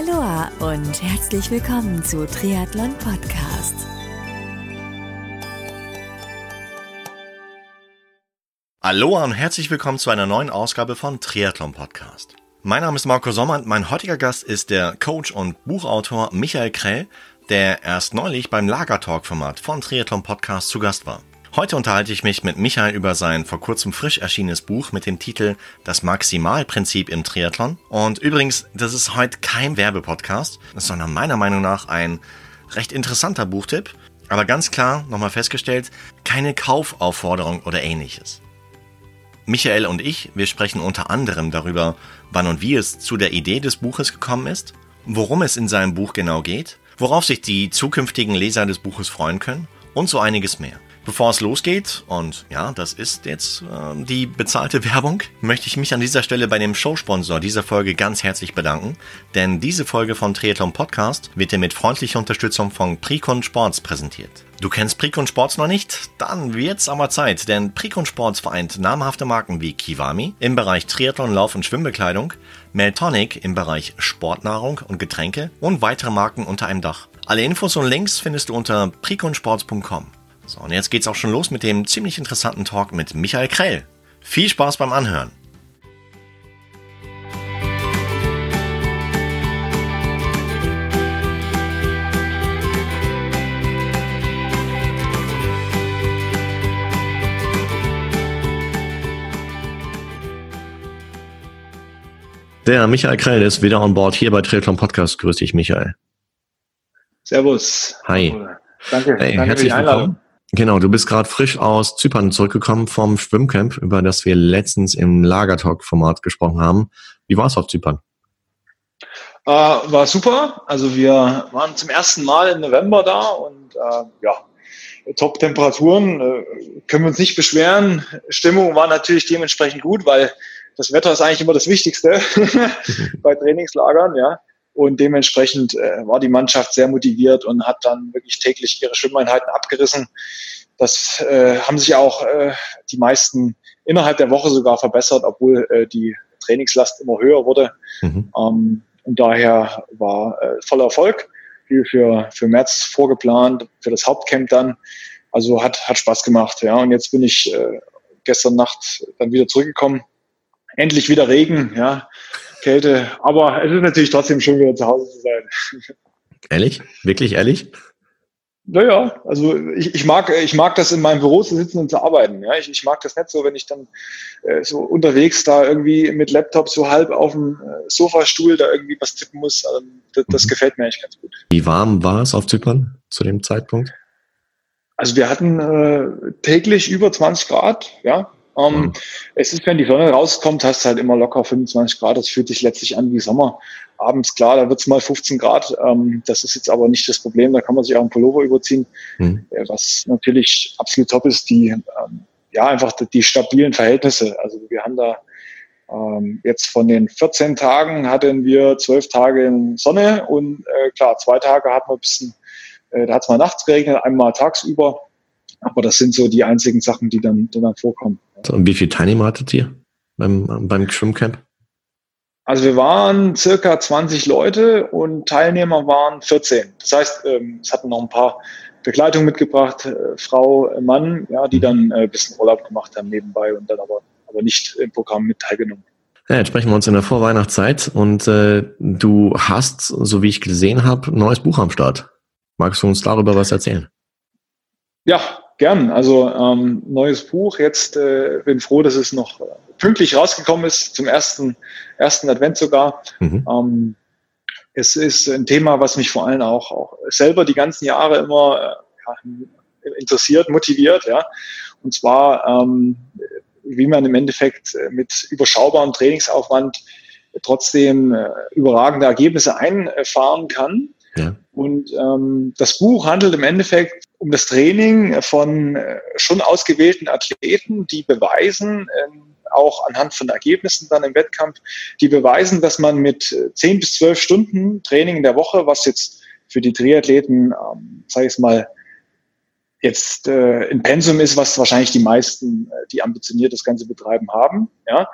Aloha und herzlich willkommen zu Triathlon Podcast. Aloha und herzlich willkommen zu einer neuen Ausgabe von Triathlon Podcast. Mein Name ist Marco Sommer und mein heutiger Gast ist der Coach und Buchautor Michael Krell, der erst neulich beim Lagertalk-Format von Triathlon Podcast zu Gast war. Heute unterhalte ich mich mit Michael über sein vor kurzem frisch erschienenes Buch mit dem Titel Das Maximalprinzip im Triathlon. Und übrigens, das ist heute kein Werbepodcast, sondern meiner Meinung nach ein recht interessanter Buchtipp. Aber ganz klar, nochmal festgestellt, keine Kaufaufforderung oder ähnliches. Michael und ich, wir sprechen unter anderem darüber, wann und wie es zu der Idee des Buches gekommen ist, worum es in seinem Buch genau geht, worauf sich die zukünftigen Leser des Buches freuen können und so einiges mehr. Bevor es losgeht, und ja, das ist jetzt äh, die bezahlte Werbung, möchte ich mich an dieser Stelle bei dem Showsponsor dieser Folge ganz herzlich bedanken, denn diese Folge von Triathlon Podcast wird dir mit freundlicher Unterstützung von Precon Sports präsentiert. Du kennst Precon Sports noch nicht? Dann wird's aber Zeit, denn Precon Sports vereint namhafte Marken wie Kiwami im Bereich Triathlon, Lauf- und Schwimmbekleidung, Meltonic im Bereich Sportnahrung und Getränke und weitere Marken unter einem Dach. Alle Infos und Links findest du unter preconsports.com. So, und jetzt geht's auch schon los mit dem ziemlich interessanten Talk mit Michael Krell. Viel Spaß beim Anhören. Der Michael Krell ist wieder on board hier bei Triathlon Podcast. Grüß dich, Michael. Servus. Hi. Danke, Hey, danke für herzlich willkommen. Genau, du bist gerade frisch aus Zypern zurückgekommen vom Schwimmcamp, über das wir letztens im Lagertalk-Format gesprochen haben. Wie war es auf Zypern? Äh, war super. Also wir waren zum ersten Mal im November da und äh, ja, Top-Temperaturen, äh, können wir uns nicht beschweren. Stimmung war natürlich dementsprechend gut, weil das Wetter ist eigentlich immer das Wichtigste bei Trainingslagern, ja. Und dementsprechend äh, war die Mannschaft sehr motiviert und hat dann wirklich täglich ihre Schwimmeinheiten abgerissen. Das äh, haben sich auch äh, die meisten innerhalb der Woche sogar verbessert, obwohl äh, die Trainingslast immer höher wurde. Mhm. Ähm, und daher war äh, voller Erfolg, viel für, für März vorgeplant, für das Hauptcamp dann. Also hat, hat Spaß gemacht, ja. Und jetzt bin ich äh, gestern Nacht dann wieder zurückgekommen. Endlich wieder Regen, ja, Kälte. Aber es ist natürlich trotzdem schön, wieder zu Hause zu sein. Ehrlich? Wirklich ehrlich? Naja, also ich, ich, mag, ich mag das in meinem Büro zu sitzen und zu arbeiten. Ja? Ich, ich mag das nicht so, wenn ich dann äh, so unterwegs da irgendwie mit Laptop so halb auf dem äh, Sofastuhl da irgendwie was tippen muss. Also, das, das Mhm. gefällt mir eigentlich ganz gut. Wie warm war es auf Zypern zu dem Zeitpunkt? Also wir hatten äh, täglich über 20 Grad, ja. Ähm, Mhm. Es ist, wenn die Sonne rauskommt, hast du halt immer locker 25 Grad. Das fühlt sich letztlich an wie Sommer. Abends, klar, da wird's mal 15 Grad. Ähm, das ist jetzt aber nicht das Problem. Da kann man sich auch einen Pullover überziehen. Hm. Äh, Was natürlich absolut top ist, die, ähm, ja, einfach die, die stabilen Verhältnisse. Also wir haben da ähm, jetzt von den 14 Tagen hatten wir 12 Tage Sonne und äh, klar, zwei Tage hatten wir ein bisschen, äh, da hat es mal nachts geregnet, einmal tagsüber. Aber das sind so die einzigen Sachen, die dann, die dann vorkommen. So, Und wie viele Teilnehmer hattet ihr beim, beim Schwimmcamp? Also wir waren circa 20 Leute und Teilnehmer waren 14. Das heißt, ähm, es hatten noch ein paar Begleitungen mitgebracht, äh, Frau, äh, Mann, ja, die dann äh, ein bisschen Urlaub gemacht haben nebenbei und dann aber, aber nicht im Programm mit teilgenommen. Ja, jetzt sprechen wir uns in der Vorweihnachtszeit und äh, du hast, so wie ich gesehen habe, ein neues Buch am Start. Magst du uns darüber was erzählen? Ja, gern. Also ähm, neues Buch. Jetzt äh, bin froh, dass es noch äh, pünktlich rausgekommen ist, zum ersten, ersten Advent sogar. Mhm. Ähm, es ist ein Thema, was mich vor allem auch, auch selber die ganzen Jahre immer äh, interessiert, motiviert. Ja. Und zwar, ähm, wie man im Endeffekt äh, mit überschaubarem Trainingsaufwand trotzdem äh, überragende Ergebnisse einfahren kann. Ja. Und ähm, das Buch handelt im Endeffekt um das Training von äh, schon ausgewählten Athleten, die beweisen, ähm, auch anhand von Ergebnissen dann im Wettkampf, die beweisen, dass man mit äh, 10 bis 12 Stunden Training in der Woche, was jetzt für die Triathleten, ähm, sage ich mal, jetzt äh, in Pensum ist, was wahrscheinlich die meisten, äh, die ambitioniert das Ganze betreiben, haben. Ja?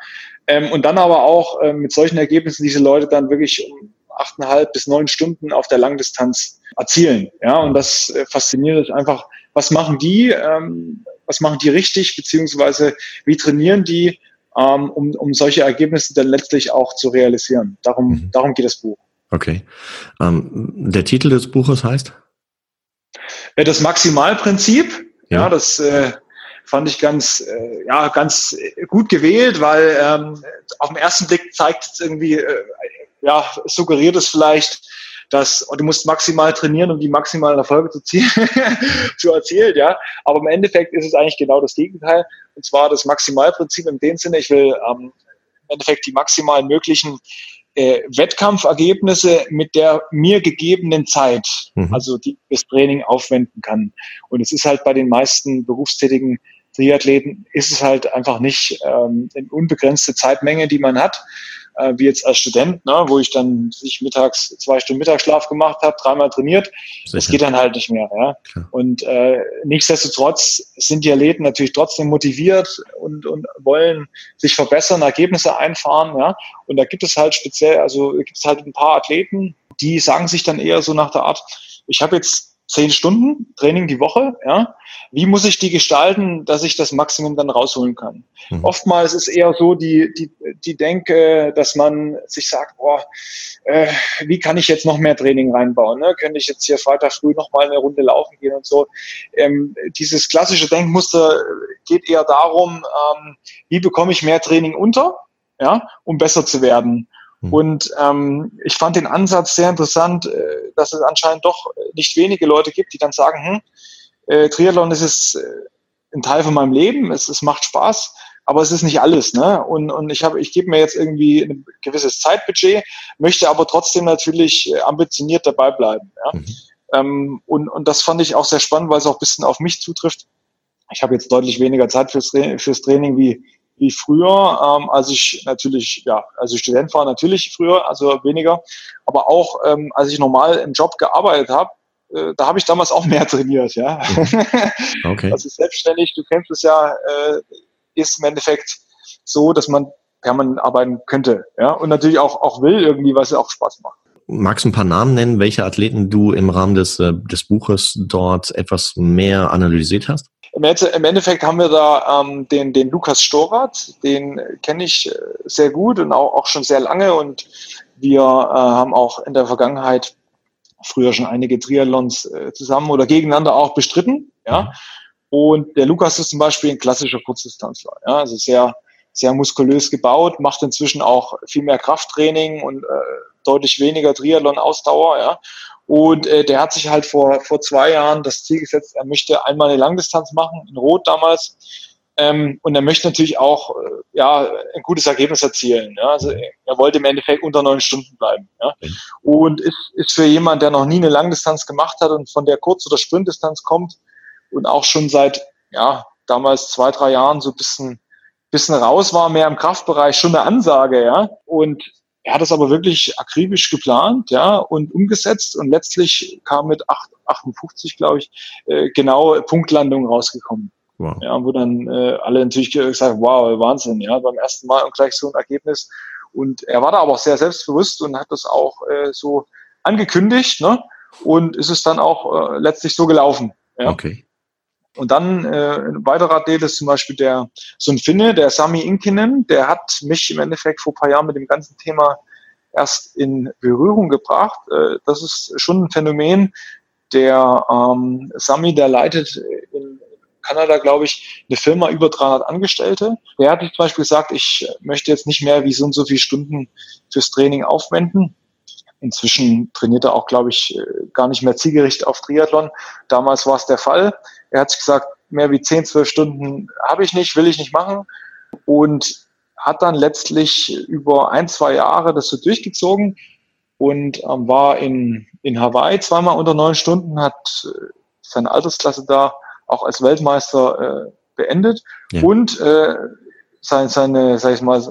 Ähm, und dann aber auch äh, mit solchen Ergebnissen diese Leute dann wirklich um achteinhalb bis neun Stunden auf der Langdistanz erzielen. Ja, und das äh, fasziniert einfach, was machen die, ähm, was machen die richtig, beziehungsweise wie trainieren die, ähm, um, um solche Ergebnisse dann letztlich auch zu realisieren. Darum, mhm. darum geht das Buch. Okay. Ähm, der Titel des Buches heißt? Äh, das Maximalprinzip. Ja, ja das äh, fand ich ganz, äh, ja, ganz gut gewählt, weil ähm, auf den ersten Blick zeigt es irgendwie, äh, ja, suggeriert es vielleicht, dass du musst maximal trainieren, um die maximalen Erfolge zu, ziehen, zu erzielen, ja. Aber im Endeffekt ist es eigentlich genau das Gegenteil. Und zwar das Maximalprinzip in dem Sinne, ich will ähm, im Endeffekt die maximal möglichen äh, Wettkampfergebnisse mit der mir gegebenen Zeit, mhm. also die das Training aufwenden kann. Und es ist halt bei den meisten berufstätigen Triathleten ist es halt einfach nicht ähm, eine unbegrenzte Zeitmenge, die man hat, äh, wie jetzt als Student, ne, wo ich dann sich mittags zwei Stunden Mittagsschlaf gemacht habe, dreimal trainiert. Sicher. Das geht dann halt nicht mehr. Ja. Und äh, nichtsdestotrotz sind die Athleten natürlich trotzdem motiviert und, und wollen sich verbessern, Ergebnisse einfahren. Ja. Und da gibt es halt speziell, also gibt es halt ein paar Athleten, die sagen sich dann eher so nach der Art, ich habe jetzt zehn Stunden Training die Woche, ja. Wie muss ich die gestalten, dass ich das Maximum dann rausholen kann? Mhm. Oftmals ist eher so die, die, die Denke, dass man sich sagt, boah, äh, wie kann ich jetzt noch mehr Training reinbauen? Ne? Könnte ich jetzt hier Freitag früh noch mal eine Runde laufen gehen und so? Ähm, dieses klassische Denkmuster geht eher darum, ähm, wie bekomme ich mehr Training unter, ja, um besser zu werden. Mhm. Und ähm, ich fand den Ansatz sehr interessant, äh, dass es anscheinend doch nicht wenige Leute gibt, die dann sagen, hm, äh, Triathlon ist es äh, ein Teil von meinem Leben, es, es macht Spaß, aber es ist nicht alles. Ne? Und, und ich habe, ich gebe mir jetzt irgendwie ein gewisses Zeitbudget, möchte aber trotzdem natürlich äh, ambitioniert dabei bleiben. Ja? Mhm. Ähm, und, und das fand ich auch sehr spannend, weil es auch ein bisschen auf mich zutrifft. Ich habe jetzt deutlich weniger Zeit fürs, fürs Training wie, wie früher, ähm, als ich natürlich, ja, als ich Student war, natürlich früher, also weniger. Aber auch ähm, als ich normal im Job gearbeitet habe, äh, da habe ich damals auch mehr trainiert, ja. Okay. Also selbstständig, du kennst es ja, äh, ist im Endeffekt so, dass man permanent arbeiten könnte, ja. Und natürlich auch, auch will irgendwie, was ja auch Spaß macht. Magst du ein paar Namen nennen, welche Athleten du im Rahmen des, äh, des Buches dort etwas mehr analysiert hast? Im Endeffekt haben wir da ähm, den, den Lukas Storath, den kenne ich äh, sehr gut und auch, auch schon sehr lange und wir äh, haben auch in der Vergangenheit früher schon einige Triathlons äh, zusammen oder gegeneinander auch bestritten. Ja. Und der Lukas ist zum Beispiel ein klassischer Kurzdistanzler, ja, also sehr, sehr muskulös gebaut, macht inzwischen auch viel mehr Krafttraining und äh, deutlich weniger Triathlon-Ausdauer, ja. Und äh, der hat sich halt vor, vor zwei Jahren das Ziel gesetzt, er möchte einmal eine Langdistanz machen, in Rot damals. Ähm, und er möchte natürlich auch äh, ja, ein gutes Ergebnis erzielen. Ja? Also er wollte im Endeffekt unter neun Stunden bleiben. Ja? Und ist, ist für jemand, der noch nie eine Langdistanz gemacht hat und von der Kurz- oder Sprintdistanz kommt und auch schon seit ja, damals zwei, drei Jahren so ein bisschen, bisschen raus war, mehr im Kraftbereich, schon eine Ansage. Ja? Und er hat es aber wirklich akribisch geplant, ja, und umgesetzt und letztlich kam mit 8, 58, glaube ich, äh, genau Punktlandung rausgekommen. Wow. Ja, wo dann äh, alle natürlich gesagt, wow, Wahnsinn, ja, beim ersten Mal und gleich so ein Ergebnis. Und er war da aber auch sehr selbstbewusst und hat das auch äh, so angekündigt, ne? Und ist es dann auch äh, letztlich so gelaufen. Ja? Okay. Und dann äh, ein weiterer Athlet ist zum Beispiel der so ein Finne, der Sami Inkinen, der hat mich im Endeffekt vor ein paar Jahren mit dem ganzen Thema erst in Berührung gebracht. Äh, das ist schon ein Phänomen. Der ähm, Sami, der leitet in Kanada, glaube ich, eine Firma über 300 Angestellte. Der hat zum Beispiel gesagt, ich möchte jetzt nicht mehr wie so und so viele Stunden fürs Training aufwenden. Inzwischen trainiert er auch, glaube ich, gar nicht mehr zielgerichtet auf Triathlon. Damals war es der Fall. Er hat sich gesagt, mehr wie 10, 12 Stunden habe ich nicht, will ich nicht machen. Und hat dann letztlich über ein, zwei Jahre das so durchgezogen und ähm, war in, in Hawaii zweimal unter neun Stunden, hat äh, seine Altersklasse da auch als Weltmeister äh, beendet ja. und äh, seine, seine, sag ich mal,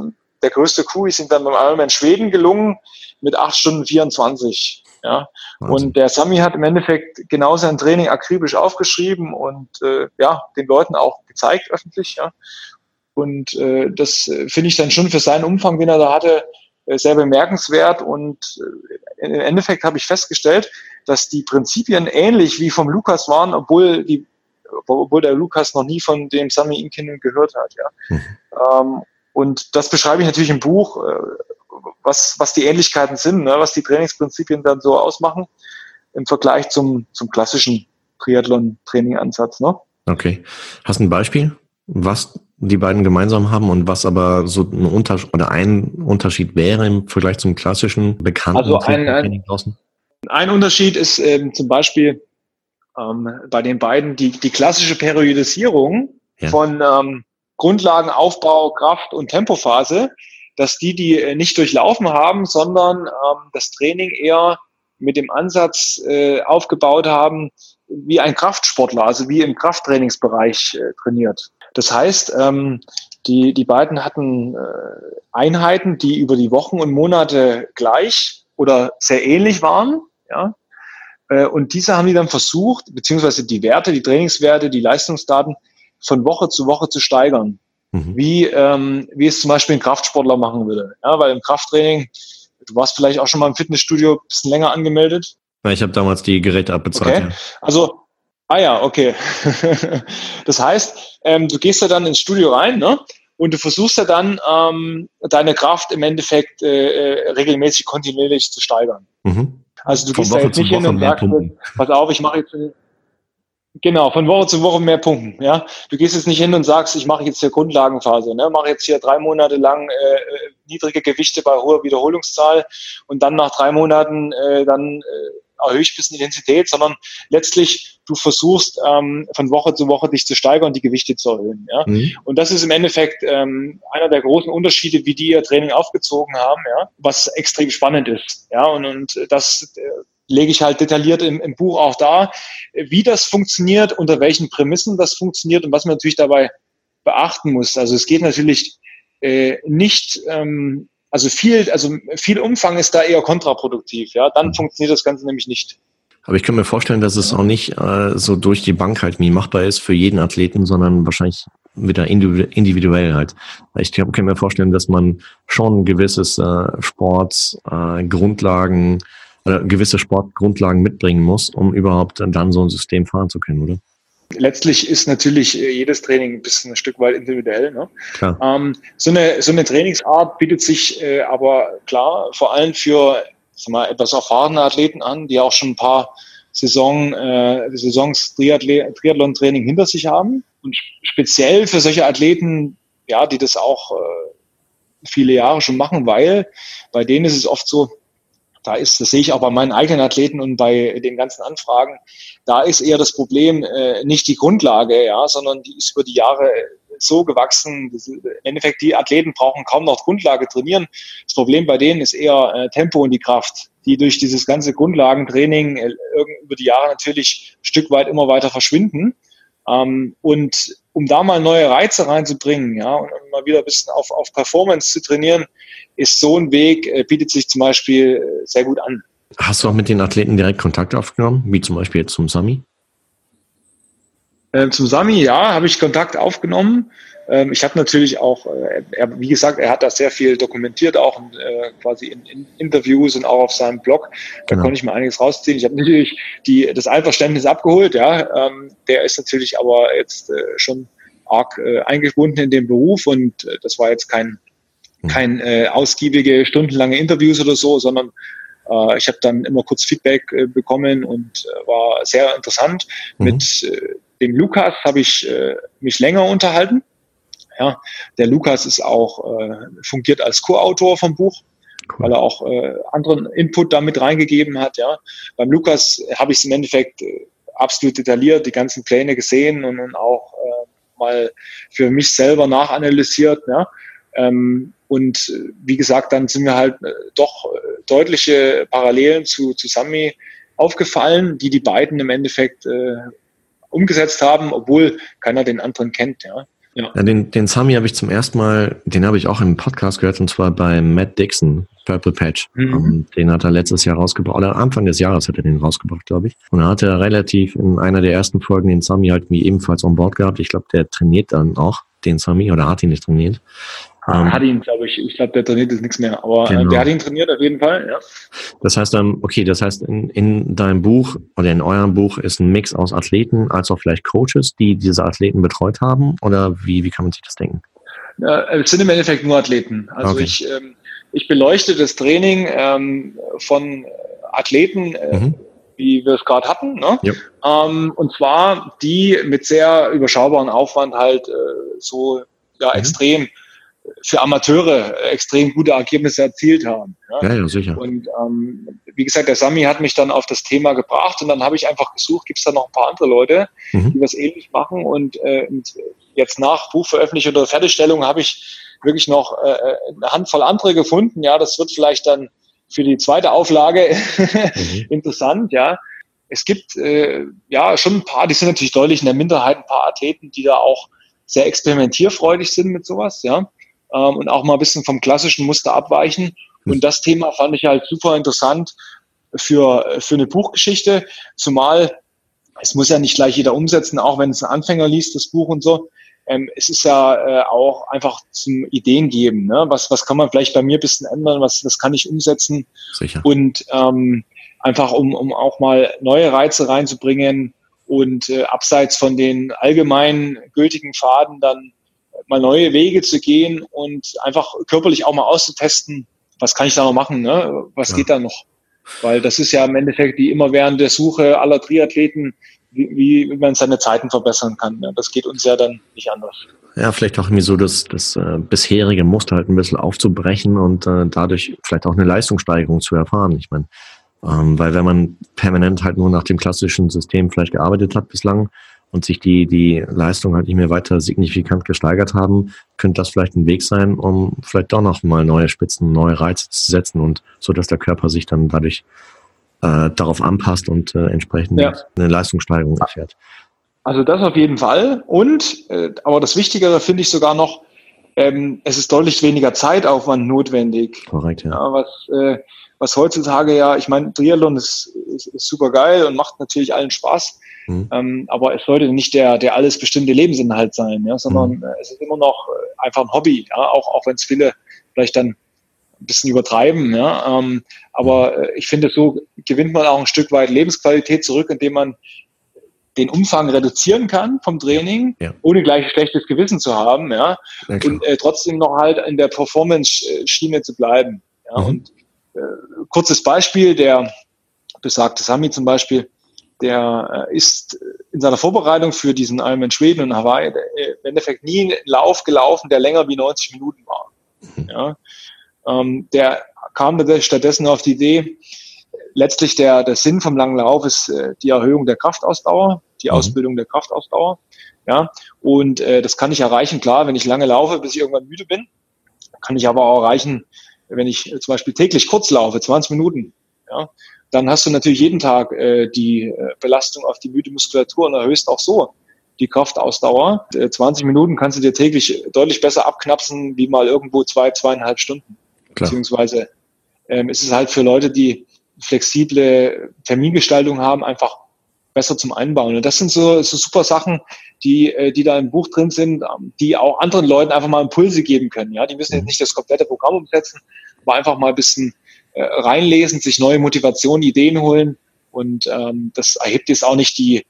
der größte Coup ist ihm dann beim Ironman Schweden gelungen mit acht Stunden 24. Ja. Und der Sami hat im Endeffekt genau sein Training akribisch aufgeschrieben und äh, ja, den Leuten auch gezeigt öffentlich. Ja. Und äh, das äh, finde ich dann schon für seinen Umfang, den er da hatte, äh, sehr bemerkenswert und äh, im Endeffekt habe ich festgestellt, dass die Prinzipien ähnlich wie vom Lukas waren, obwohl die obwohl der Lukas noch nie von dem Sami Inkinen gehört hat. Ja. Mhm. Ähm, und das beschreibe ich natürlich im Buch, äh, was, was die Ähnlichkeiten sind, ne, was die Trainingsprinzipien dann so ausmachen im Vergleich zum, zum klassischen Triathlon-Training-Ansatz. Ne? Okay. Hast du ein Beispiel, was die beiden gemeinsam haben und was aber so ein Unterschied oder ein Unterschied wäre im Vergleich zum klassischen bekannten also ein, Training draußen? Ein Unterschied ist ähm, zum Beispiel ähm, bei den beiden die, die klassische Periodisierung ja. von ähm, Grundlagenaufbau, Kraft und Tempophase, dass die die äh, nicht durchlaufen haben, sondern ähm, das Training eher mit dem Ansatz äh, aufgebaut haben, wie ein Kraftsportler, also wie im Krafttrainingsbereich äh, trainiert. Das heißt, ähm, die, die beiden hatten äh, Einheiten, die über die Wochen und Monate gleich oder sehr ähnlich waren. Ja? Äh, und diese haben die dann versucht, beziehungsweise die Werte, die Trainingswerte, die Leistungsdaten von Woche zu Woche zu steigern. Mhm. Wie, ähm, wie es zum Beispiel ein Kraftsportler machen würde. Ja, weil im Krafttraining, du warst vielleicht auch schon mal im Fitnessstudio ein bisschen länger angemeldet. Ja, ich habe damals die Geräte abbezahlt. Okay. Ja. Also, ah ja, okay. das heißt, ähm, du gehst ja dann ins Studio rein, ne? Und du versuchst ja dann, ähm, deine Kraft im Endeffekt äh, äh regelmäßig kontinuierlich zu steigern. Mhm. Also du Von gehst Woche da jetzt nicht hin und sagst, pass auf, ich mache jetzt Genau, von Woche zu Woche mehr Punkten. Ja, du gehst jetzt nicht hin und sagst, ich mache jetzt hier Grundlagenphase, ne, mache jetzt hier drei Monate lang äh, äh, niedrige Gewichte bei hoher Wiederholungszahl und dann nach drei Monaten äh, dann äh, erhöhe ich ein bisschen Intensität, sondern letztlich du versuchst ähm, von Woche zu Woche dich zu steigern und die Gewichte zu erhöhen. Ja? Mhm. Und das ist im Endeffekt ähm, einer der großen Unterschiede, wie die ihr Training aufgezogen haben, ja, was extrem spannend ist. Ja, und, und das äh, lege ich halt detailliert im, im Buch auch da, wie das funktioniert, unter welchen Prämissen das funktioniert und was man natürlich dabei beachten muss. Also es geht natürlich äh, nicht, ähm, also viel, also viel Umfang ist da eher kontraproduktiv. Ja, dann funktioniert das Ganze nämlich nicht. Aber ich kann mir vorstellen, dass es auch nicht äh, so durch die Bank halt nie machbar ist für jeden Athleten, sondern wahrscheinlich wieder individuell halt. Ich kann mir vorstellen, dass man schon gewisses äh, Sports, äh, Grundlagen, oder gewisse Sportgrundlagen mitbringen muss, um überhaupt dann so ein System fahren zu können, oder? Letztlich ist natürlich äh, jedes Training ein bisschen ein Stück weit individuell. Ne? Ähm, so, eine, so eine Trainingsart bietet sich äh, aber klar vor allem für sag mal, etwas erfahrene Athleten an, die auch schon ein paar Saison, äh, Saisons Triathlon-Training hinter sich haben. Und speziell für solche Athleten, ja, die das auch äh, viele Jahre schon machen, weil bei denen ist es oft so, da ist, das sehe ich auch bei meinen eigenen Athleten und bei den ganzen Anfragen, da ist eher das Problem äh, nicht die Grundlage, ja, sondern die ist über die Jahre so gewachsen. Im Endeffekt, die Athleten brauchen kaum noch Grundlage trainieren. Das Problem bei denen ist eher äh, Tempo und die Kraft, die durch dieses ganze Grundlagentraining äh, über die Jahre natürlich ein Stück weit immer weiter verschwinden. Ähm, und um da mal neue Reize reinzubringen, ja, und mal wieder ein bisschen auf, auf Performance zu trainieren, ist so ein Weg, äh, bietet sich zum Beispiel äh, sehr gut an. Hast du auch mit den Athleten direkt Kontakt aufgenommen, wie zum Beispiel jetzt zum Sami? Ähm, zum Sami, ja, habe ich Kontakt aufgenommen. Ähm, ich habe natürlich auch, äh, er, wie gesagt, er hat da sehr viel dokumentiert, auch äh, quasi in, in, Interviews und auch auf seinem Blog. Da genau. konnte ich mir einiges rausziehen. Ich habe natürlich die, das Einverständnis abgeholt, ja. Ähm, der ist natürlich aber jetzt äh, schon arg äh, eingebunden in den Beruf und äh, das war jetzt kein, hm. kein äh, ausgiebige, stundenlange Interviews oder so, sondern äh, ich habe dann immer kurz Feedback äh, bekommen und äh, war sehr interessant. Mhm. Mit äh, dem Lukas habe ich äh, mich länger unterhalten. Ja, der Lukas ist auch äh, fungiert als Co-Autor vom Buch, cool. weil er auch äh, anderen Input damit reingegeben hat. Ja, beim Lukas habe ich es im Endeffekt äh, absolut detailliert, die ganzen Pläne gesehen und, und auch äh, mal für mich selber nachanalysiert. Ja. Ähm, und äh, wie gesagt, dann sind mir halt äh, doch äh, deutliche Parallelen zu, zu Sami aufgefallen, die die beiden im Endeffekt äh, umgesetzt haben, obwohl keiner den anderen kennt. Ja. Ja. den, den Sami habe ich zum ersten Mal, den habe ich auch im Podcast gehört, und zwar bei Matt Dixon, Purple Patch. Mhm. Ähm, den hat er letztes Jahr rausgebracht, oder Anfang des Jahres hat er den rausgebracht, glaube ich. Und er hatte relativ in einer der ersten Folgen den Sami halt wie ebenfalls on board gehabt. Ich glaube, der trainiert dann auch den Sami oder hat ihn nicht trainiert. Ähm, hat ihn, glaube ich, ich glaube, der trainiert jetzt nichts mehr, aber genau. äh, der hat ihn trainiert auf jeden Fall, ja. Das heißt dann, okay, das heißt, in, in deinem Buch oder in eurem Buch ist ein Mix aus Athleten als auch vielleicht Coaches, die diese Athleten betreut haben oder wie, wie kann man sich das denken? Ja, es sind im Endeffekt nur Athleten. Also okay. ich, ähm, ich beleuchte das Training ähm, von Athleten, äh, mhm. wie wir es gerade hatten. Ne? Ja. Ähm, und zwar die mit sehr überschaubaren Aufwand halt äh, so ja, mhm. extrem für Amateure extrem gute Ergebnisse erzielt haben. Ja, ja, sicher. Und ähm, wie gesagt, der Sami hat mich dann auf das Thema gebracht und dann habe ich einfach gesucht, gibt es da noch ein paar andere Leute, mhm. die was ähnlich machen und, äh, und jetzt nach Buchveröffentlichung oder Fertigstellung habe ich wirklich noch äh, eine Handvoll andere gefunden. Ja, das wird vielleicht dann für die zweite Auflage mhm. interessant, ja. Es gibt äh, ja schon ein paar, die sind natürlich deutlich in der Minderheit, ein paar Athleten, die da auch sehr experimentierfreudig sind mit sowas, ja ähm, und auch mal ein bisschen vom klassischen Muster abweichen. Und das Thema fand ich halt super interessant für, für eine Buchgeschichte, zumal es muss ja nicht gleich jeder umsetzen, auch wenn es ein Anfänger liest, das Buch und so. Ähm, es ist ja äh, auch einfach zum Ideen geben. Ne? Was, was kann man vielleicht bei mir ein bisschen ändern? Was, was kann ich umsetzen? Sicher. Und ähm, einfach, um, um auch mal neue Reize reinzubringen und äh, abseits von den allgemein gültigen Faden dann mal neue Wege zu gehen und einfach körperlich auch mal auszutesten, was kann ich da noch machen, ne? was ja. geht da noch? Weil das ist ja im Endeffekt die immerwährende Suche aller Triathleten, wie, wie man seine Zeiten verbessern kann. Ne? Das geht uns ja dann nicht anders. Ja, vielleicht auch irgendwie so das, das äh, bisherige Muster halt ein bisschen aufzubrechen und äh, dadurch vielleicht auch eine Leistungssteigerung zu erfahren. Ich meine, ähm, weil wenn man permanent halt nur nach dem klassischen System vielleicht gearbeitet hat bislang, und sich die, die Leistung halt nicht mehr weiter signifikant gesteigert haben, könnte das vielleicht ein Weg sein, um vielleicht doch noch mal neue Spitzen, neue Reize zu setzen und so, dass der Körper sich dann dadurch äh, darauf anpasst und äh, entsprechend ja. eine Leistungssteigerung erfährt. Also das auf jeden Fall. Und, äh, aber das Wichtigere finde ich sogar noch, ähm, es ist deutlich weniger Zeitaufwand notwendig. Korrekt, ja. ja was, äh, was heutzutage ja, ich meine, Triathlon ist, ist, ist super geil und macht natürlich allen Spaß. Mhm. Ähm, aber es sollte nicht der, der alles bestimmte Lebensinhalt sein, ja, sondern mhm. es ist immer noch äh, einfach ein Hobby, ja, auch, auch wenn es viele vielleicht dann ein bisschen übertreiben, ja. Ähm, aber äh, ich finde, so gewinnt man auch ein Stück weit Lebensqualität zurück, indem man den Umfang reduzieren kann vom Training, ja. ohne gleich schlechtes Gewissen zu haben, ja, und äh, trotzdem noch halt in der Performance-Schiene zu bleiben. Ja. Mhm. Und äh, kurzes Beispiel, der besagte Sami zum Beispiel, der äh, ist in seiner Vorbereitung für diesen Ironman Schweden und Hawaii äh, im Endeffekt nie einen Lauf gelaufen, der länger wie 90 Minuten war. Mhm. Ja. Ähm, der kam stattdessen auf die Idee, letztlich der, der Sinn vom langen Lauf ist äh, die Erhöhung der Kraftausdauer, die mhm. Ausbildung der Kraftausdauer. Ja, und äh, das kann ich erreichen, klar, wenn ich lange laufe, bis ich irgendwann müde bin. Kann ich aber auch erreichen, wenn ich zum Beispiel täglich kurz laufe, 20 Minuten. Ja, dann hast du natürlich jeden Tag äh, die äh, Belastung auf die müde Muskulatur und erhöhst auch so die Kraftausdauer. Äh, 20 Minuten kannst du dir täglich deutlich besser abknapsen, wie mal irgendwo zwei, zweieinhalb Stunden. Klar. Beziehungsweise ähm, ist es halt für Leute, die flexible Termingestaltung haben, einfach besser zum Einbauen. Und das sind so, so super Sachen, die, äh, die da im Buch drin sind, ähm, die auch anderen Leuten einfach mal Impulse geben können. Ja, die müssen jetzt mhm. nicht das komplette Programm umsetzen, aber einfach mal ein bisschen äh, reinlesen, sich neue Motivationen, Ideen holen. Und ähm, das erhebt jetzt auch nicht die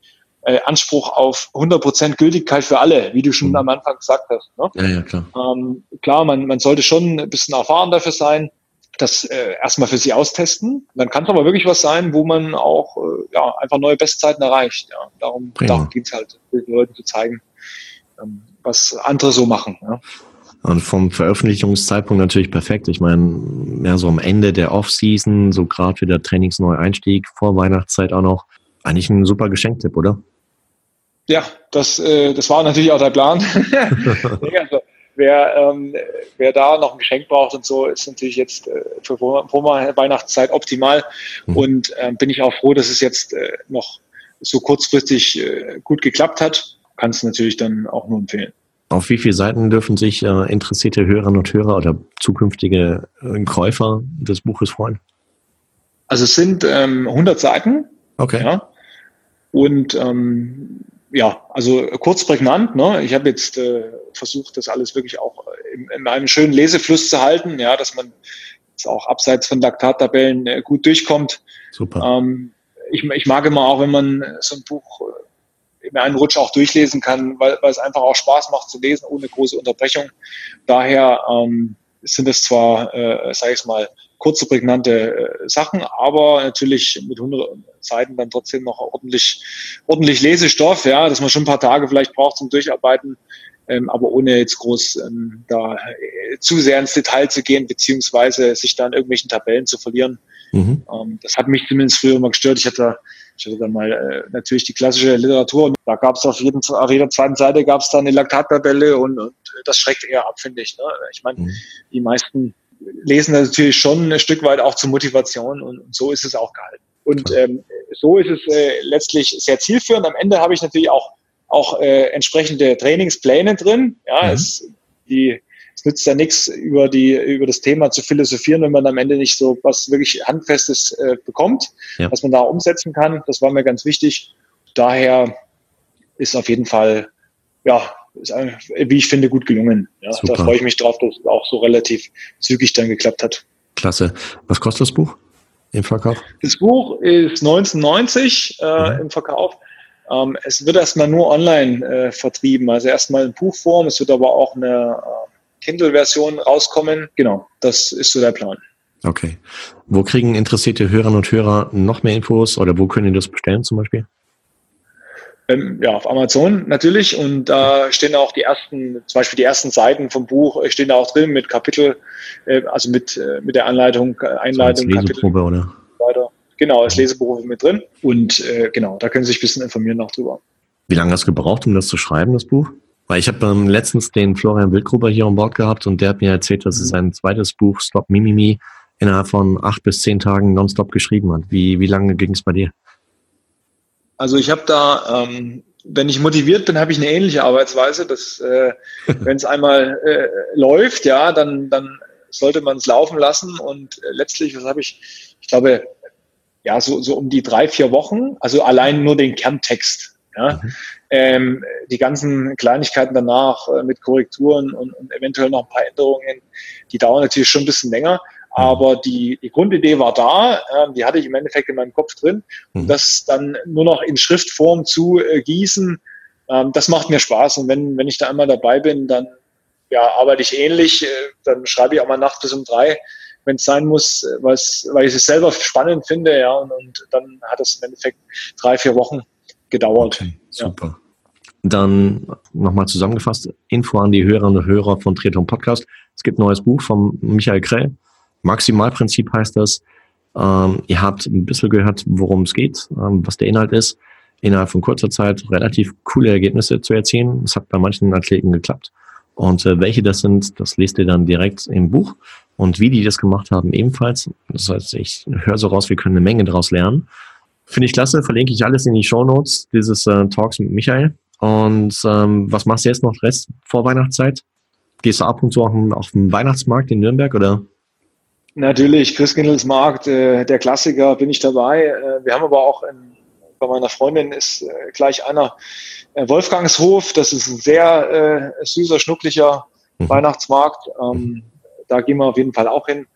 äh, Anspruch auf 100% Gültigkeit für alle, wie du schon mhm. am Anfang gesagt hast. Ne? Ja, ja, klar. Ähm, klar, man, man sollte schon ein bisschen erfahren dafür sein, das äh, erstmal für sich austesten. Dann kann es aber wirklich was sein, wo man auch äh, ja, einfach neue Bestzeiten erreicht. Ja. Darum, darum geht es halt, den Leuten zu zeigen, ähm, was andere so machen. Ja. Und vom Veröffentlichungszeitpunkt natürlich perfekt. Ich meine, mehr so am Ende der Off-Season, so gerade wieder Trainingsneueinstieg, vor Weihnachtszeit auch noch. Eigentlich ein super Geschenktipp, oder? Ja, das, äh, das war natürlich auch der Plan. also, wer, ähm, wer da noch ein Geschenk braucht und so, ist natürlich jetzt äh, für vor, vor Weihnachtszeit optimal. Mhm. Und äh, bin ich auch froh, dass es jetzt äh, noch so kurzfristig äh, gut geklappt hat. Kann es natürlich dann auch nur empfehlen. Auf wie viele Seiten dürfen sich äh, interessierte Hörerinnen und Hörer oder zukünftige äh, Käufer des Buches freuen? Also es sind ähm, 100 Seiten. Okay. Ja. Und ähm, ja, also kurz prägnant. Ne? Ich habe jetzt äh, versucht, das alles wirklich auch in, in, einem schönen Lesefluss zu halten, ja, dass man jetzt auch abseits von Laktattabellen äh, gut durchkommt. Super. Ähm, ich, ich mag immer auch, wenn man so ein Buch in einem Rutsch auch durchlesen kann, weil, weil es einfach auch Spaß macht zu lesen, ohne große Unterbrechung. Daher ähm, sind es zwar, äh, sage ich mal, kurze, prägnante äh, Sachen, aber natürlich mit 100 Seiten dann trotzdem noch ordentlich, ordentlich Lesestoff, ja, dass man schon ein paar Tage vielleicht braucht zum Durcharbeiten, ähm, aber ohne jetzt groß ähm, da äh, zu sehr ins Detail zu gehen, beziehungsweise sich da in irgendwelchen Tabellen zu verlieren. Mhm. Ähm, das hat mich zumindest früher immer gestört. Ich hatte, ich hatte dann mal äh, natürlich die klassische Literatur und da gab es auf, jeden, auf jeder zweiten Seite gab es dann eine Laktattabelle und, und das schreckt eher ab, finde ich. Ne? Ich meine, mhm. die meisten lesen das natürlich schon ein Stück weit auch zur Motivation und, und so ist es auch gehalten. Und ähm, so ist es äh, letztlich sehr zielführend. Am Ende habe ich natürlich auch, auch äh, entsprechende Trainingspläne drin. Ja, mhm. es, die, nützt ja nichts, über, die, über das Thema zu philosophieren, wenn man am Ende nicht so was wirklich Handfestes äh, bekommt, ja. was man da umsetzen kann. Das war mir ganz wichtig. Daher ist auf jeden Fall ja, ist, wie ich finde, gut gelungen. Ja, da freue ich mich drauf, dass es auch so relativ zügig dann geklappt hat. Klasse. Was kostet das Buch im Verkauf? Das Buch ist 1990 äh, mhm. im Verkauf. Ähm, es wird erstmal nur online äh, vertrieben, also erstmal in Buchform. Es wird aber auch eine äh, Kindle-Version rauskommen. Genau, das ist so der Plan. Okay. Wo kriegen interessierte Hörerinnen und Hörer noch mehr Infos oder wo können die das bestellen zum Beispiel? Ähm, ja, auf Amazon natürlich. Und da stehen auch die ersten, zum Beispiel die ersten Seiten vom Buch äh, stehen da auch drin mit Kapitel, äh, also mit, äh, mit der Anleitung, äh, Einleitung, so Leseprobe, oder? Weiter. Genau, als Leseprobe mit drin. Und äh, genau, da können Sie sich ein bisschen informieren noch drüber. Wie lange hast du gebraucht, um das zu schreiben, das Buch? Weil ich habe ähm, letztens den Florian Wildgruber hier an Bord gehabt und der hat mir erzählt, dass er sein zweites Buch Stop Mimimi innerhalb von acht bis zehn Tagen nonstop geschrieben hat. Wie, wie lange ging es bei dir? Also ich habe da, ähm, wenn ich motiviert bin, habe ich eine ähnliche Arbeitsweise. Dass äh, wenn es einmal äh, läuft, ja, dann, dann sollte man es laufen lassen. Und äh, letztlich, was habe ich? Ich glaube, ja, so, so um die drei, vier Wochen, also allein nur den Kerntext. Ja. Mhm. Ähm, die ganzen Kleinigkeiten danach äh, mit Korrekturen und, und eventuell noch ein paar Änderungen, die dauern natürlich schon ein bisschen länger. Aber die, die Grundidee war da, äh, die hatte ich im Endeffekt in meinem Kopf drin. Und mhm. das dann nur noch in Schriftform zu äh, gießen, ähm, das macht mir Spaß. Und wenn, wenn ich da einmal dabei bin, dann ja, arbeite ich ähnlich. Äh, dann schreibe ich auch mal nachts bis um drei, wenn es sein muss, was, weil ich es selber spannend finde. Ja, und, und dann hat es im Endeffekt drei, vier Wochen gedauert. Okay, super. Dann nochmal zusammengefasst, Info an die Hörerinnen und Hörer von Triathlon Podcast. Es gibt ein neues Buch von Michael Krell, Maximalprinzip heißt das. Ähm, ihr habt ein bisschen gehört, worum es geht, ähm, was der Inhalt ist. Innerhalb von kurzer Zeit relativ coole Ergebnisse zu erzielen. Es hat bei manchen Athleten geklappt. Und äh, welche das sind, das lest ihr dann direkt im Buch. Und wie die das gemacht haben, ebenfalls. Das heißt, ich höre so raus, wir können eine Menge daraus lernen. Finde ich klasse, verlinke ich alles in die Show Notes dieses äh, Talks mit Michael. Und ähm, was machst du jetzt noch Rest vor Weihnachtszeit? Gehst du ab und zu auch auf den Weihnachtsmarkt in Nürnberg oder? Natürlich, Christkindlesmarkt, äh, der Klassiker, bin ich dabei. Äh, wir haben aber auch in, bei meiner Freundin ist äh, gleich einer äh, Wolfgangshof. Das ist ein sehr äh, süßer, schnucklicher mhm. Weihnachtsmarkt. Ähm, da gehen wir auf jeden Fall auch hin.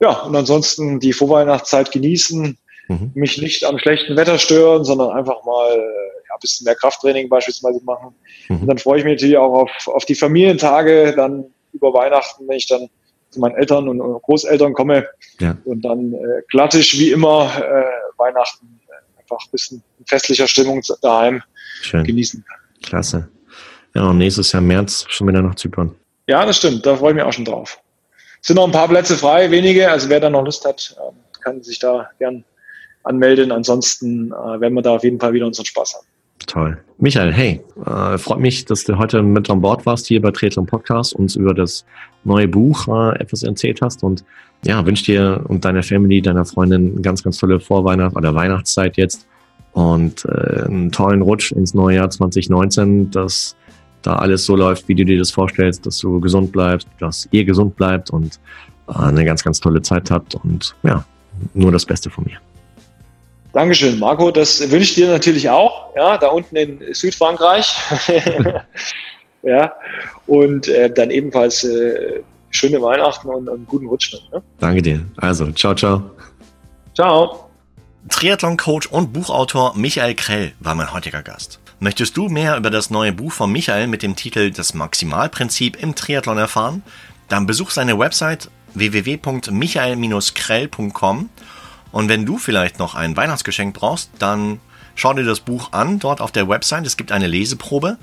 Ja, und ansonsten die Vorweihnachtszeit genießen, mhm. mich nicht am schlechten Wetter stören, sondern einfach mal äh, ja, ein bisschen mehr Krafttraining beispielsweise machen. Mhm. Und dann freue ich mich natürlich auch auf, auf die Familientage, dann über Weihnachten, wenn ich dann zu meinen Eltern und Großeltern komme ja. und dann äh, klassisch wie immer äh, Weihnachten einfach ein bisschen in festlicher Stimmung daheim Schön. genießen. Klasse. Ja, und nächstes Jahr März schon wieder nach Zypern. Ja, das stimmt. Da freue ich mich auch schon drauf. Es sind noch ein paar Plätze frei, wenige. Also wer da noch Lust hat, ähm, kann sich da gern anmelden. Ansonsten äh, werden wir da auf jeden Fall wieder unseren Spaß haben. Toll. Michael, hey, äh, freut mich, dass du heute mit an Bord warst hier bei Triathlon Podcast, uns über das neue Buch äh, etwas erzählt hast und ja, wünsche dir und deiner Family, deiner Freundin ganz, ganz tolle Vorweihnacht- oder Weihnachtszeit jetzt und äh, einen tollen Rutsch ins neue Jahr 2019, dass da alles so läuft, wie du dir das vorstellst, dass du gesund bleibst, dass ihr gesund bleibt und äh, eine ganz, ganz tolle Zeit habt und ja, nur das Beste von mir. Dankeschön, Marco. Das wünsche ich dir natürlich auch. Ja, da unten in Südfrankreich. ja, und äh, dann ebenfalls äh, schöne Weihnachten und, einen guten Rutsch. Ne? Danke dir. Also, ciao, ciao. Ciao. Triathlon-Coach und Buchautor Michael Krell war mein heutiger Gast. Möchtest du mehr über das neue Buch von Michael mit dem Titel Das Maximalprinzip im Triathlon erfahren? Dann besuch seine Website www.michael-krell.com und wenn du vielleicht noch ein Weihnachtsgeschenk brauchst, dann schau dir das Buch an dort auf der Website. Es gibt eine Leseprobe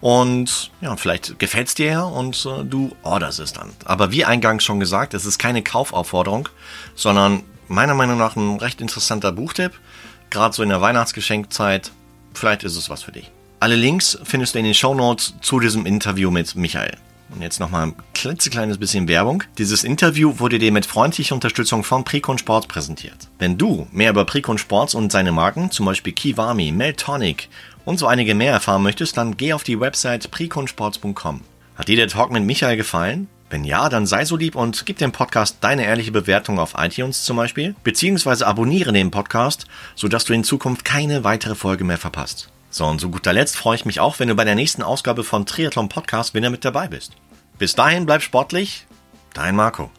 und ja, vielleicht gefällt es dir ja und äh, du orderst es dann. Aber wie eingangs schon gesagt, es ist keine Kaufaufforderung, sondern meiner Meinung nach ein recht interessanter Buchtipp. Gerade so in der Weihnachtsgeschenkzeit. Vielleicht ist es was für dich. Alle Links findest du in den Show Notes zu diesem Interview mit Michael. Und jetzt nochmal ein klitzekleines bisschen Werbung. Dieses Interview wurde dir mit freundlicher Unterstützung von Precon Sports präsentiert. Wenn du mehr über Precon Sports und seine Marken, zum Beispiel Kiwami, Meltonic und so einige mehr erfahren möchtest, dann geh auf die Website preconsports.com. Hat dir der Talk mit Michael gefallen? Wenn ja, dann sei so lieb und gib dem Podcast deine ehrliche Bewertung auf iTunes zum Beispiel, beziehungsweise abonniere den Podcast, sodass du in Zukunft keine weitere Folge mehr verpasst. So, und zu guter Letzt freue ich mich auch, wenn du bei der nächsten Ausgabe von Triathlon Podcast wieder mit dabei bist. Bis dahin bleib sportlich, dein Marco.